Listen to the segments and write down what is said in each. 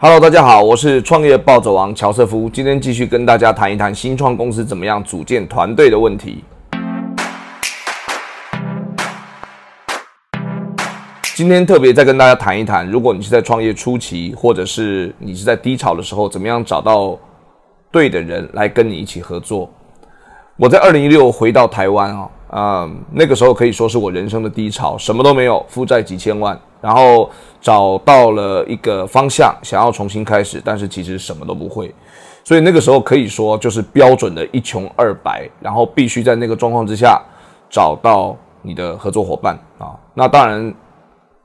Hello，大家好，我是创业暴走王乔瑟夫，今天继续跟大家谈一谈新创公司怎么样组建团队的问题。今天特别再跟大家谈一谈，如果你是在创业初期，或者是你是在低潮的时候，怎么样找到对的人来跟你一起合作。我在二零一六回到台湾啊，嗯，那个时候可以说是我人生的低潮，什么都没有，负债几千万，然后找到了一个方向，想要重新开始，但是其实什么都不会，所以那个时候可以说就是标准的一穷二白，然后必须在那个状况之下找到你的合作伙伴啊。那当然，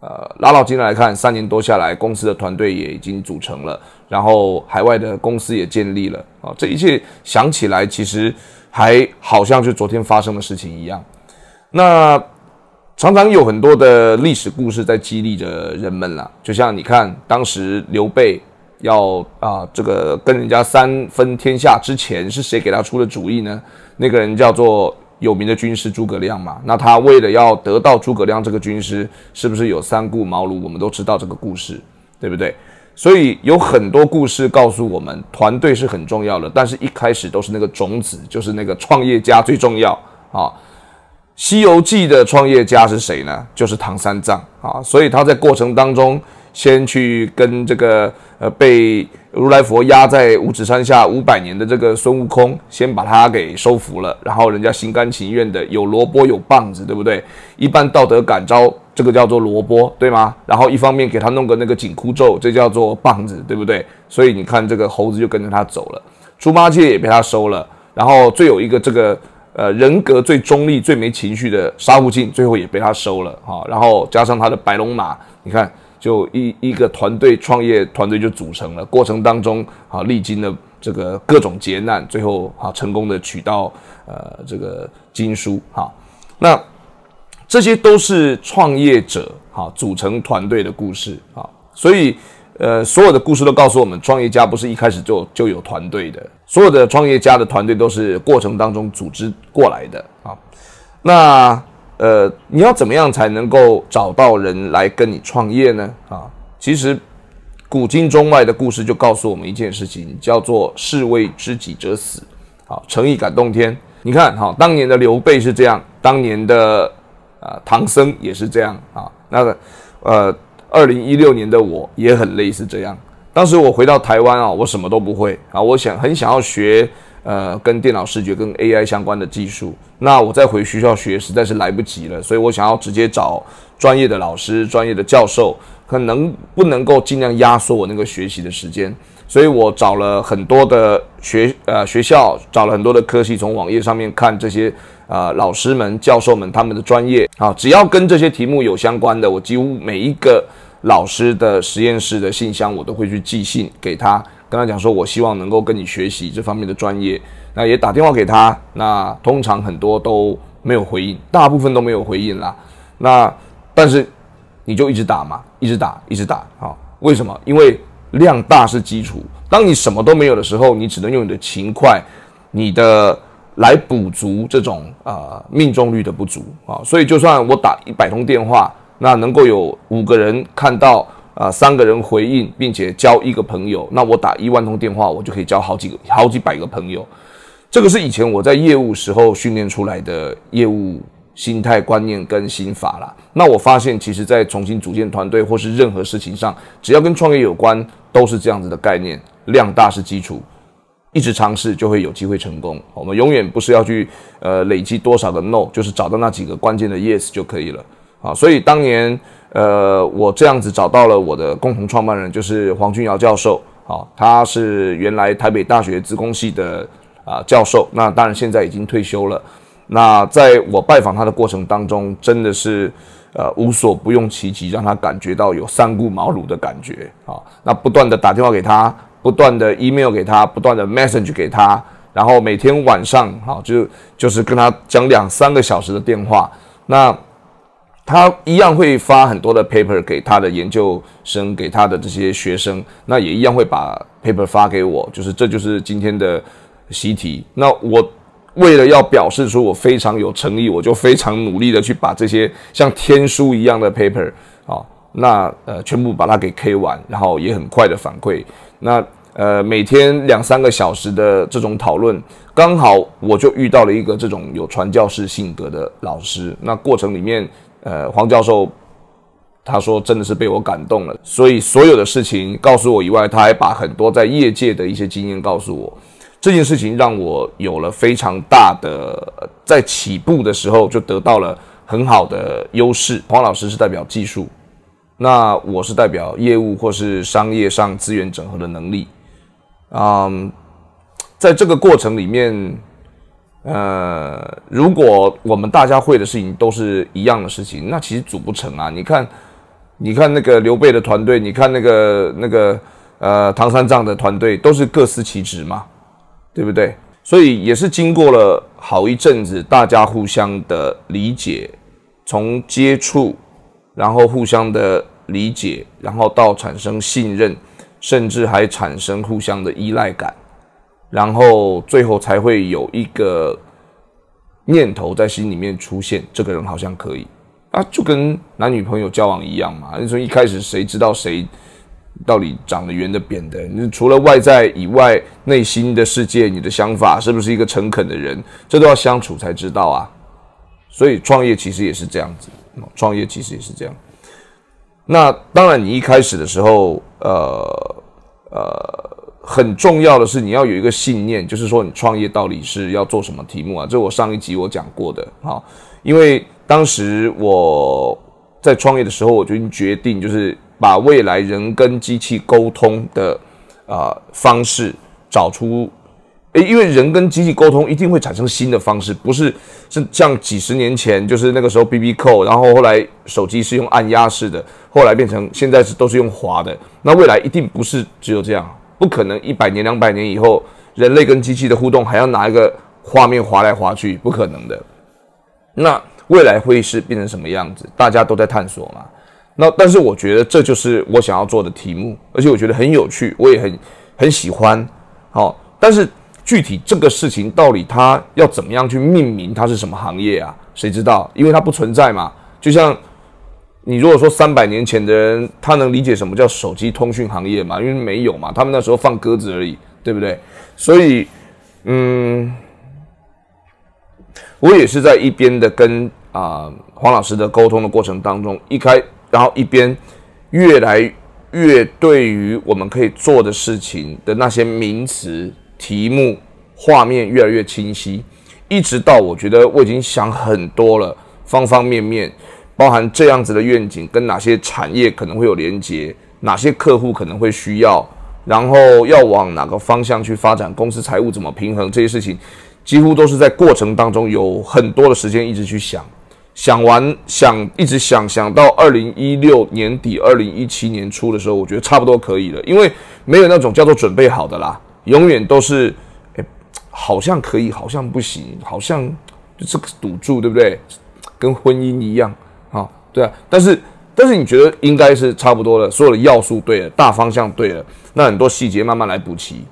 呃，拉到今天来看，三年多下来，公司的团队也已经组成了，然后海外的公司也建立了啊，这一切想起来其实。还好像是昨天发生的事情一样。那常常有很多的历史故事在激励着人们啦。就像你看，当时刘备要啊这个跟人家三分天下之前，是谁给他出的主意呢？那个人叫做有名的军师诸葛亮嘛。那他为了要得到诸葛亮这个军师，是不是有三顾茅庐？我们都知道这个故事，对不对？所以有很多故事告诉我们，团队是很重要的，但是一开始都是那个种子，就是那个创业家最重要啊。《西游记》的创业家是谁呢？就是唐三藏啊。所以他在过程当中，先去跟这个呃被如来佛压在五指山下五百年的这个孙悟空，先把他给收服了，然后人家心甘情愿的有萝卜有棒子，对不对？一般道德感召。这个叫做萝卜，对吗？然后一方面给他弄个那个紧箍咒，这叫做棒子，对不对？所以你看这个猴子就跟着他走了，猪八戒也被他收了，然后最有一个这个呃人格最中立、最没情绪的沙悟净，最后也被他收了哈。然后加上他的白龙马，你看就一一个团队创业团队就组成了，过程当中啊历经了这个各种劫难，最后啊成功的取到呃这个经书哈。那。这些都是创业者哈组成团队的故事啊，所以呃，所有的故事都告诉我们，创业家不是一开始就就有团队的，所有的创业家的团队都是过程当中组织过来的啊。那呃，你要怎么样才能够找到人来跟你创业呢？啊，其实古今中外的故事就告诉我们一件事情，叫做士为知己者死，好，诚意感动天。你看哈，当年的刘备是这样，当年的。啊，唐僧也是这样啊。那个，呃，二零一六年的我也很类似这样。当时我回到台湾啊，我什么都不会啊。我想很想要学呃跟电脑视觉跟 AI 相关的技术。那我再回学校学实在是来不及了，所以我想要直接找专业的老师、专业的教授，可能不能够尽量压缩我那个学习的时间。所以我找了很多的学呃学校，找了很多的科系，从网页上面看这些。啊，老师们、教授们，他们的专业啊，只要跟这些题目有相关的，我几乎每一个老师的实验室的信箱，我都会去寄信给他，跟他讲说，我希望能够跟你学习这方面的专业。那也打电话给他，那通常很多都没有回应，大部分都没有回应啦。那但是你就一直打嘛，一直打，一直打啊？为什么？因为量大是基础。当你什么都没有的时候，你只能用你的勤快，你的。来补足这种啊命中率的不足啊，所以就算我打一百通电话，那能够有五个人看到啊，三个人回应，并且交一个朋友，那我打一万通电话，我就可以交好几个、好几百个朋友。这个是以前我在业务时候训练出来的业务心态、观念跟心法啦。那我发现，其实在重新组建团队或是任何事情上，只要跟创业有关，都是这样子的概念，量大是基础。一直尝试就会有机会成功。我们永远不是要去呃累积多少个 no，就是找到那几个关键的 yes 就可以了啊。所以当年呃我这样子找到了我的共同创办人，就是黄君尧教授啊，他是原来台北大学资工系的啊教授，那当然现在已经退休了。那在我拜访他的过程当中，真的是呃无所不用其极，让他感觉到有三顾茅庐的感觉啊。那不断的打电话给他。不断的 email 给他，不断的 message 给他，然后每天晚上，好就就是跟他讲两三个小时的电话。那他一样会发很多的 paper 给他的研究生，给他的这些学生，那也一样会把 paper 发给我，就是这就是今天的习题。那我为了要表示出我非常有诚意，我就非常努力的去把这些像天书一样的 paper 啊。那呃全部把它给 K 完，然后也很快的反馈。那呃每天两三个小时的这种讨论，刚好我就遇到了一个这种有传教士性格的老师。那过程里面，呃黄教授他说真的是被我感动了，所以所有的事情告诉我以外，他还把很多在业界的一些经验告诉我。这件事情让我有了非常大的在起步的时候就得到了很好的优势。黄老师是代表技术。那我是代表业务或是商业上资源整合的能力，嗯，在这个过程里面，呃，如果我们大家会的事情都是一样的事情，那其实组不成啊。你看，你看那个刘备的团队，你看那个那个呃唐三藏的团队，都是各司其职嘛，对不对？所以也是经过了好一阵子，大家互相的理解，从接触。然后互相的理解，然后到产生信任，甚至还产生互相的依赖感，然后最后才会有一个念头在心里面出现：这个人好像可以啊，就跟男女朋友交往一样嘛。你说一开始谁知道谁到底长得圆的扁的？你除了外在以外，内心的世界，你的想法是不是一个诚恳的人？这都要相处才知道啊。所以创业其实也是这样子。创业其实也是这样。那当然，你一开始的时候，呃呃，很重要的是你要有一个信念，就是说你创业到底是要做什么题目啊？这我上一集我讲过的啊。因为当时我在创业的时候，我就已经决定，就是把未来人跟机器沟通的啊方式找出。诶，因为人跟机器沟通一定会产生新的方式，不是是像几十年前，就是那个时候 B B 扣，然后后来手机是用按压式的，后来变成现在是都是用滑的。那未来一定不是只有这样，不可能一百年、两百年以后，人类跟机器的互动还要拿一个画面滑来滑去，不可能的。那未来会是变成什么样子？大家都在探索嘛。那但是我觉得这就是我想要做的题目，而且我觉得很有趣，我也很很喜欢。好，但是。具体这个事情到底它要怎么样去命名？它是什么行业啊？谁知道？因为它不存在嘛。就像你如果说三百年前的人，他能理解什么叫手机通讯行业嘛？因为没有嘛，他们那时候放鸽子而已，对不对？所以，嗯，我也是在一边的跟啊黄老师的沟通的过程当中，一开，然后一边越来越对于我们可以做的事情的那些名词。题目画面越来越清晰，一直到我觉得我已经想很多了，方方面面，包含这样子的愿景跟哪些产业可能会有连接，哪些客户可能会需要，然后要往哪个方向去发展，公司财务怎么平衡这些事情，几乎都是在过程当中有很多的时间一直去想，想完想一直想想到二零一六年底、二零一七年初的时候，我觉得差不多可以了，因为没有那种叫做准备好的啦。永远都是，哎，好像可以，好像不行，好像就是个赌注，对不对？跟婚姻一样，啊，对啊。但是，但是你觉得应该是差不多了，所有的要素对了，大方向对了，那很多细节慢慢来补齐。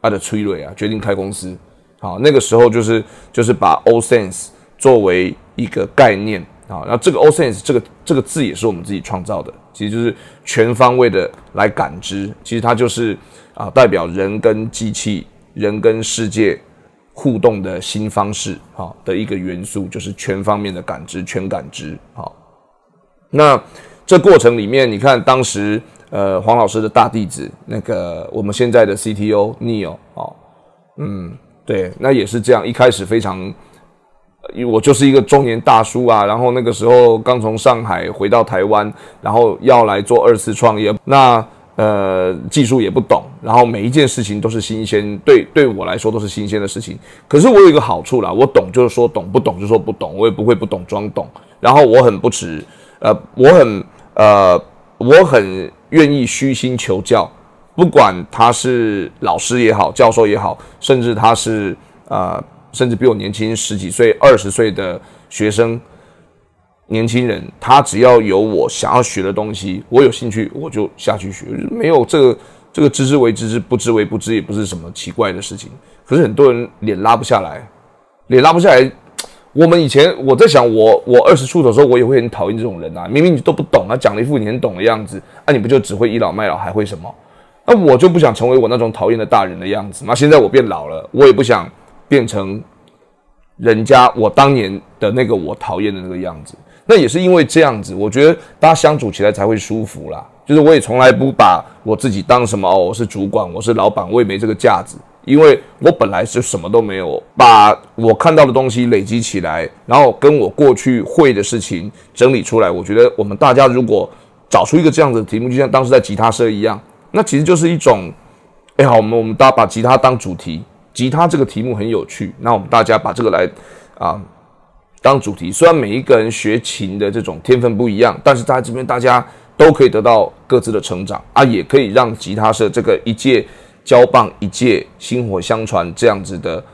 他的崔瑞啊，决定开公司，好，那个时候就是就是把 AllSense 作为一个概念啊，然后这个 O sense 这个这个字也是我们自己创造的，其实就是全方位的来感知，其实它就是。啊，代表人跟机器、人跟世界互动的新方式，哈的一个元素，就是全方面的感知、全感知。啊，那这过程里面，你看当时呃黄老师的大弟子，那个我们现在的 CTO Neil，哦，嗯，对，那也是这样，一开始非常，因为我就是一个中年大叔啊，然后那个时候刚从上海回到台湾，然后要来做二次创业，那。呃，技术也不懂，然后每一件事情都是新鲜，对对我来说都是新鲜的事情。可是我有一个好处啦，我懂就是说懂，不懂就说不懂，我也不会不懂装懂。然后我很不耻，呃，我很呃，我很愿意虚心求教，不管他是老师也好，教授也好，甚至他是呃，甚至比我年轻十几岁、二十岁的学生。年轻人，他只要有我想要学的东西，我有兴趣，我就下去学。没有这个，这个知之为知之，不知为不知，也不是什么奇怪的事情。可是很多人脸拉不下来，脸拉不下来，我们以前我在想，我我二十出头的时候，我也会很讨厌这种人啊！明明你都不懂啊，讲了一副你很懂的样子，啊，你不就只会倚老卖老，还会什么？那我就不想成为我那种讨厌的大人的样子那。现在我变老了，我也不想变成人家我当年的那个我讨厌的那个样子。那也是因为这样子，我觉得大家相处起来才会舒服啦。就是我也从来不把我自己当什么哦，我是主管，我是老板，我也没这个架子。因为我本来是什么都没有，把我看到的东西累积起来，然后跟我过去会的事情整理出来。我觉得我们大家如果找出一个这样子的题目，就像当时在吉他社一样，那其实就是一种，哎好，我们我们大家把吉他当主题，吉他这个题目很有趣，那我们大家把这个来啊当主题。虽然每一个人学琴的这种天分不一样，但是在这边大家都可以得到各自的成长啊，也可以让吉他社这个一届。交棒一届，薪火相传这样子的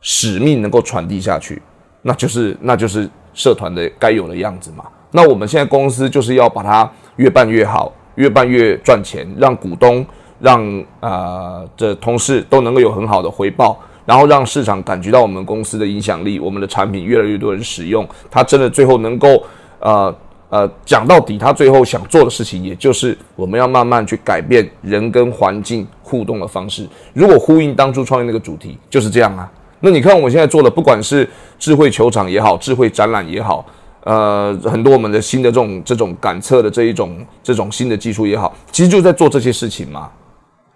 使命能够传递下去，那就是那就是社团的该有的样子嘛。那我们现在公司就是要把它越办越好，越办越赚钱，让股东、让啊这同事都能够有很好的回报，然后让市场感觉到我们公司的影响力，我们的产品越来越多人使用，它真的最后能够呃。呃，讲到底，他最后想做的事情，也就是我们要慢慢去改变人跟环境互动的方式。如果呼应当初创业那个主题，就是这样啊。那你看，我现在做的，不管是智慧球场也好，智慧展览也好，呃，很多我们的新的这种这种感测的这一种这种新的技术也好，其实就在做这些事情嘛。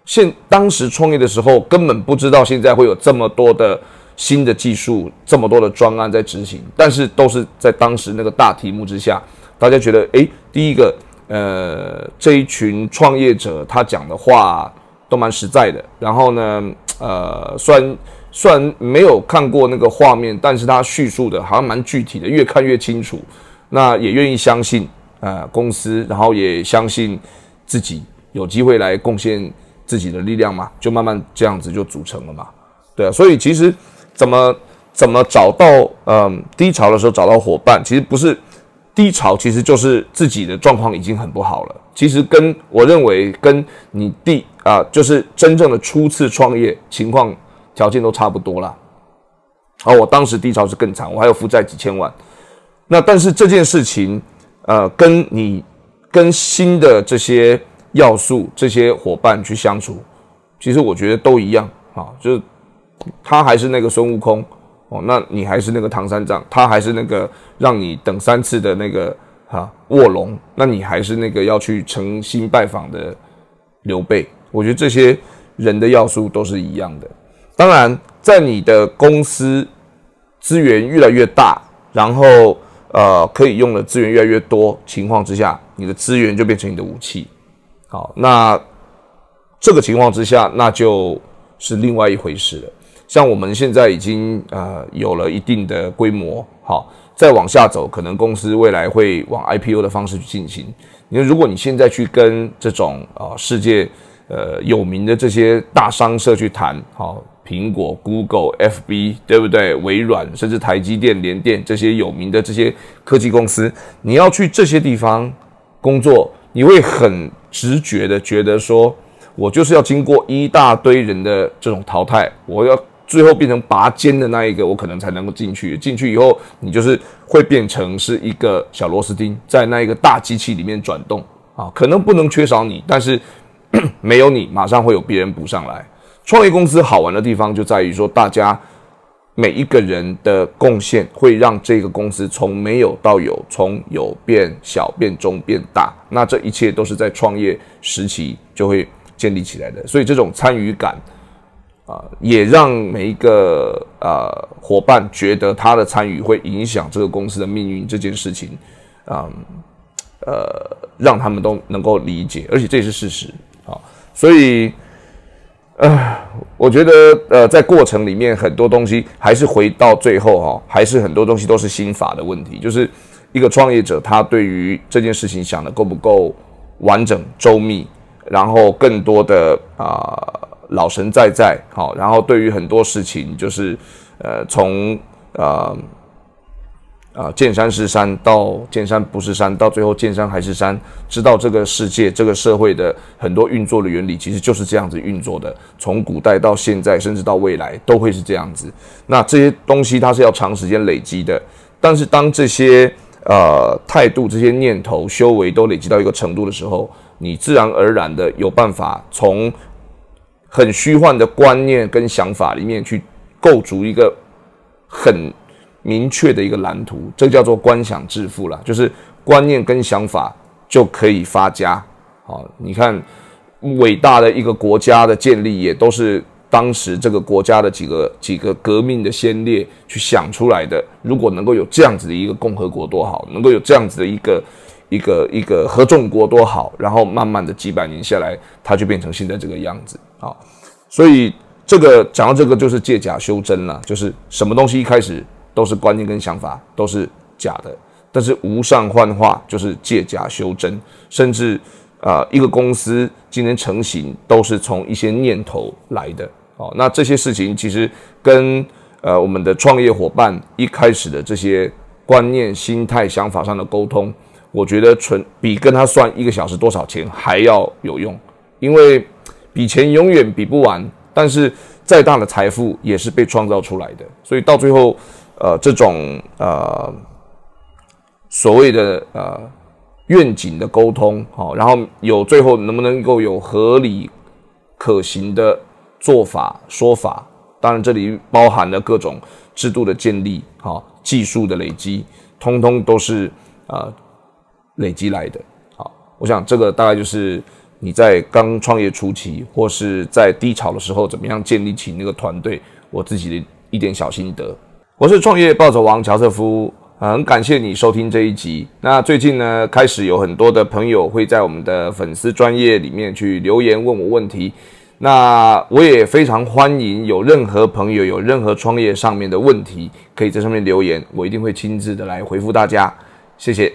现当时创业的时候，根本不知道现在会有这么多的新的技术，这么多的专案在执行，但是都是在当时那个大题目之下。大家觉得，哎，第一个，呃，这一群创业者他讲的话都蛮实在的。然后呢，呃，虽然虽然没有看过那个画面，但是他叙述的好像蛮具体的，越看越清楚。那也愿意相信啊公司，然后也相信自己有机会来贡献自己的力量嘛，就慢慢这样子就组成了嘛。对啊，所以其实怎么怎么找到嗯低潮的时候找到伙伴，其实不是。低潮其实就是自己的状况已经很不好了。其实跟我认为跟你第啊，就是真正的初次创业情况条件都差不多了。而我当时低潮是更惨，我还有负债几千万。那但是这件事情，呃，跟你跟新的这些要素、这些伙伴去相处，其实我觉得都一样啊，就是他还是那个孙悟空。哦，那你还是那个唐三藏，他还是那个让你等三次的那个哈卧龙，那你还是那个要去诚心拜访的刘备。我觉得这些人的要素都是一样的。当然，在你的公司资源越来越大，然后呃可以用的资源越来越多情况之下，你的资源就变成你的武器。好，那这个情况之下，那就是另外一回事了。像我们现在已经呃有了一定的规模，好，再往下走，可能公司未来会往 IPO 的方式去进行。因为如果你现在去跟这种啊世界呃有名的这些大商社去谈，好，苹果、Google、FB，对不对？微软，甚至台积电、联电这些有名的这些科技公司，你要去这些地方工作，你会很直觉的觉得说，我就是要经过一大堆人的这种淘汰，我要。最后变成拔尖的那一个，我可能才能够进去。进去以后，你就是会变成是一个小螺丝钉，在那一个大机器里面转动啊。可能不能缺少你，但是没有你，马上会有别人补上来。创业公司好玩的地方就在于说，大家每一个人的贡献会让这个公司从没有到有，从有变小变中变大。那这一切都是在创业时期就会建立起来的，所以这种参与感。啊，也让每一个呃伙伴觉得他的参与会影响这个公司的命运这件事情，啊，呃，让他们都能够理解，而且这也是事实啊。所以，呃，我觉得呃，在过程里面很多东西还是回到最后哈，还是很多东西都是心法的问题，就是一个创业者他对于这件事情想的够不够完整周密，然后更多的啊。老神在在，好，然后对于很多事情，就是，呃，从呃啊见山是山，到见山不是山，到最后见山还是山，知道这个世界、这个社会的很多运作的原理，其实就是这样子运作的。从古代到现在，甚至到未来，都会是这样子。那这些东西它是要长时间累积的，但是当这些呃态度、这些念头、修为都累积到一个程度的时候，你自然而然的有办法从很虚幻的观念跟想法里面去构筑一个很明确的一个蓝图，这叫做观想致富了。就是观念跟想法就可以发家。好，你看伟大的一个国家的建立，也都是当时这个国家的几个几个革命的先烈去想出来的。如果能够有这样子的一个共和国多好，能够有这样子的一个。一个一个合众国多好，然后慢慢的几百年下来，它就变成现在这个样子啊。所以这个讲到这个就是借假修真了，就是什么东西一开始都是观念跟想法都是假的，但是无上幻化就是借假修真，甚至啊一个公司今天成型都是从一些念头来的哦。那这些事情其实跟呃我们的创业伙伴一开始的这些观念、心态、想法上的沟通。我觉得存比跟他算一个小时多少钱还要有用，因为比钱永远比不完，但是再大的财富也是被创造出来的，所以到最后，呃，这种呃所谓的呃愿景的沟通，好，然后有最后能不能够有合理可行的做法说法，当然这里包含了各种制度的建立，好，技术的累积，通通都是啊。累积来的，好，我想这个大概就是你在刚创业初期或是在低潮的时候，怎么样建立起那个团队。我自己的一点小心得。我是创业暴走王乔瑟夫，很感谢你收听这一集。那最近呢，开始有很多的朋友会在我们的粉丝专业里面去留言问我问题。那我也非常欢迎有任何朋友有任何创业上面的问题，可以在上面留言，我一定会亲自的来回复大家。谢谢。